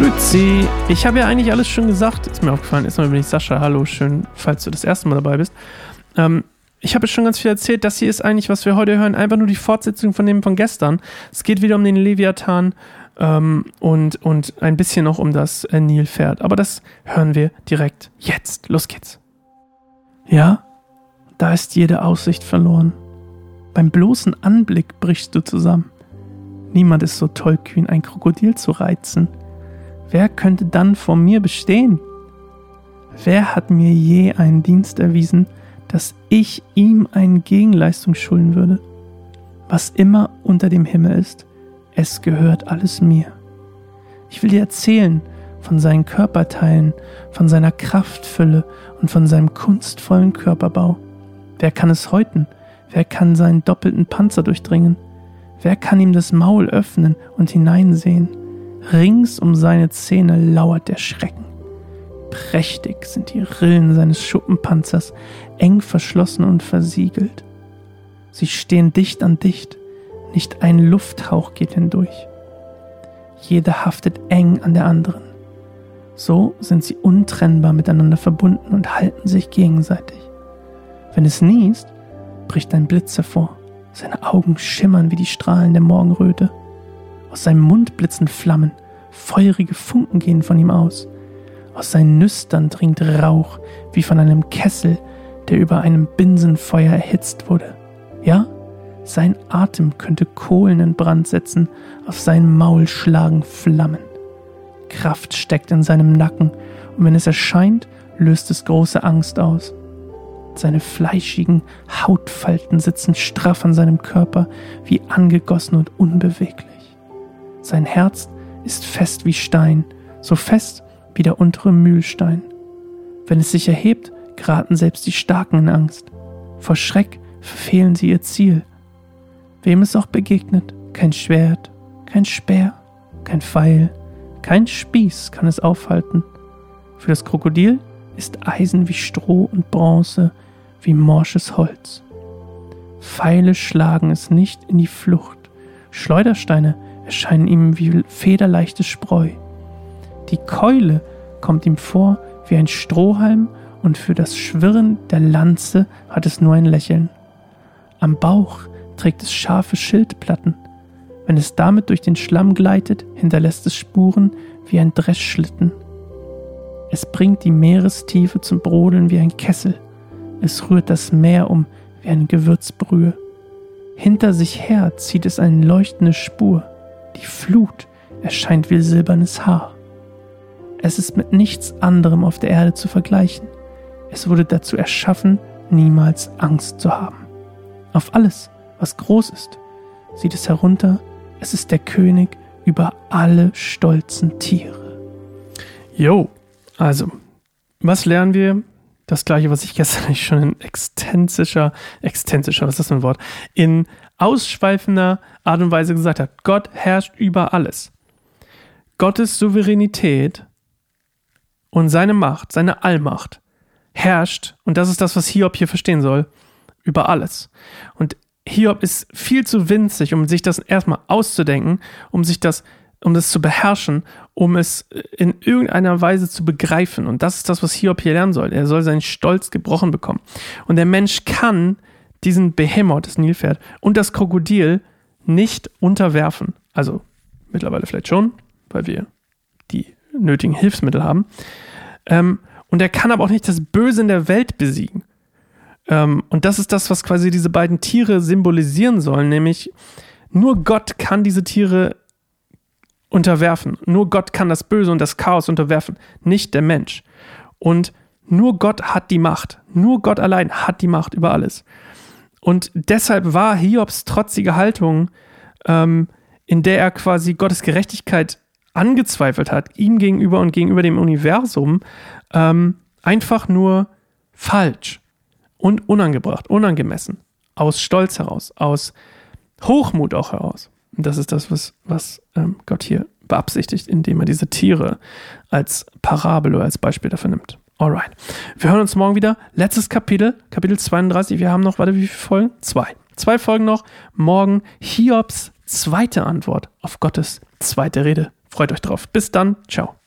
Grüezi. Ich habe ja eigentlich alles schon gesagt. Ist mir aufgefallen. Erstmal bin ich Sascha. Hallo, schön, falls du das erste Mal dabei bist. Ähm, ich habe schon ganz viel erzählt. Das hier ist eigentlich, was wir heute hören, einfach nur die Fortsetzung von dem von gestern. Es geht wieder um den Leviathan ähm, und, und ein bisschen noch um das äh, Nilpferd. Aber das hören wir direkt jetzt. Los geht's. Ja, da ist jede Aussicht verloren. Beim bloßen Anblick brichst du zusammen. Niemand ist so tollkühn, ein Krokodil zu reizen. Wer könnte dann vor mir bestehen? Wer hat mir je einen Dienst erwiesen, dass ich ihm eine Gegenleistung schulden würde? Was immer unter dem Himmel ist, es gehört alles mir. Ich will dir erzählen von seinen Körperteilen, von seiner Kraftfülle und von seinem kunstvollen Körperbau. Wer kann es häuten? Wer kann seinen doppelten Panzer durchdringen? Wer kann ihm das Maul öffnen und hineinsehen? Rings um seine Zähne lauert der Schrecken. Prächtig sind die Rillen seines Schuppenpanzers, eng verschlossen und versiegelt. Sie stehen dicht an dicht, nicht ein Lufthauch geht hindurch. Jede haftet eng an der anderen. So sind sie untrennbar miteinander verbunden und halten sich gegenseitig. Wenn es niest, bricht ein Blitz hervor. Seine Augen schimmern wie die Strahlen der Morgenröte. Aus seinem Mund blitzen Flammen, feurige Funken gehen von ihm aus. Aus seinen Nüstern dringt Rauch, wie von einem Kessel, der über einem Binsenfeuer erhitzt wurde. Ja, sein Atem könnte Kohlen in Brand setzen, auf sein Maul schlagen Flammen. Kraft steckt in seinem Nacken, und wenn es erscheint, löst es große Angst aus. Seine fleischigen Hautfalten sitzen straff an seinem Körper, wie angegossen und unbeweglich. Sein Herz ist fest wie Stein, so fest wie der untere Mühlstein. Wenn es sich erhebt, geraten selbst die Starken in Angst. Vor Schreck verfehlen sie ihr Ziel. Wem es auch begegnet, kein Schwert, kein Speer, kein Pfeil, kein Spieß kann es aufhalten. Für das Krokodil ist Eisen wie Stroh und Bronze, wie morsches Holz. Pfeile schlagen es nicht in die Flucht, Schleudersteine erscheinen ihm wie federleichtes Spreu. Die Keule kommt ihm vor wie ein Strohhalm und für das Schwirren der Lanze hat es nur ein Lächeln. Am Bauch trägt es scharfe Schildplatten. Wenn es damit durch den Schlamm gleitet, hinterlässt es Spuren wie ein Dreschschlitten. Es bringt die Meerestiefe zum Brodeln wie ein Kessel. Es rührt das Meer um wie eine Gewürzbrühe. Hinter sich her zieht es eine leuchtende Spur. Die Flut erscheint wie silbernes Haar. Es ist mit nichts anderem auf der Erde zu vergleichen. Es wurde dazu erschaffen, niemals Angst zu haben. Auf alles, was groß ist, sieht es herunter, es ist der König über alle stolzen Tiere. Jo, also, was lernen wir? Das gleiche, was ich gestern schon in extensischer, extensischer, was ist das für ein Wort? In ausschweifender Art und Weise gesagt hat. Gott herrscht über alles. Gottes Souveränität und seine Macht, seine Allmacht herrscht, und das ist das, was Hiob hier verstehen soll, über alles. Und Hiob ist viel zu winzig, um sich das erstmal auszudenken, um sich das, um das zu beherrschen, um es in irgendeiner Weise zu begreifen. Und das ist das, was Hiob hier lernen soll. Er soll seinen Stolz gebrochen bekommen. Und der Mensch kann diesen Behemoth, das Nilpferd, und das Krokodil nicht unterwerfen. Also mittlerweile vielleicht schon, weil wir die nötigen Hilfsmittel haben. Ähm, und er kann aber auch nicht das Böse in der Welt besiegen. Ähm, und das ist das, was quasi diese beiden Tiere symbolisieren sollen, nämlich nur Gott kann diese Tiere unterwerfen. Nur Gott kann das Böse und das Chaos unterwerfen, nicht der Mensch. Und nur Gott hat die Macht. Nur Gott allein hat die Macht über alles. Und deshalb war Hiobs trotzige Haltung, ähm, in der er quasi Gottes Gerechtigkeit angezweifelt hat, ihm gegenüber und gegenüber dem Universum, ähm, einfach nur falsch und unangebracht, unangemessen. Aus Stolz heraus, aus Hochmut auch heraus. Das ist das, was, was ähm, Gott hier beabsichtigt, indem er diese Tiere als Parabel oder als Beispiel dafür nimmt. Alright. Wir hören uns morgen wieder. Letztes Kapitel, Kapitel 32. Wir haben noch, warte, wie viele Folgen? Zwei. zwei Folgen noch. Morgen Hiobs zweite Antwort auf Gottes zweite Rede. Freut euch drauf. Bis dann. Ciao.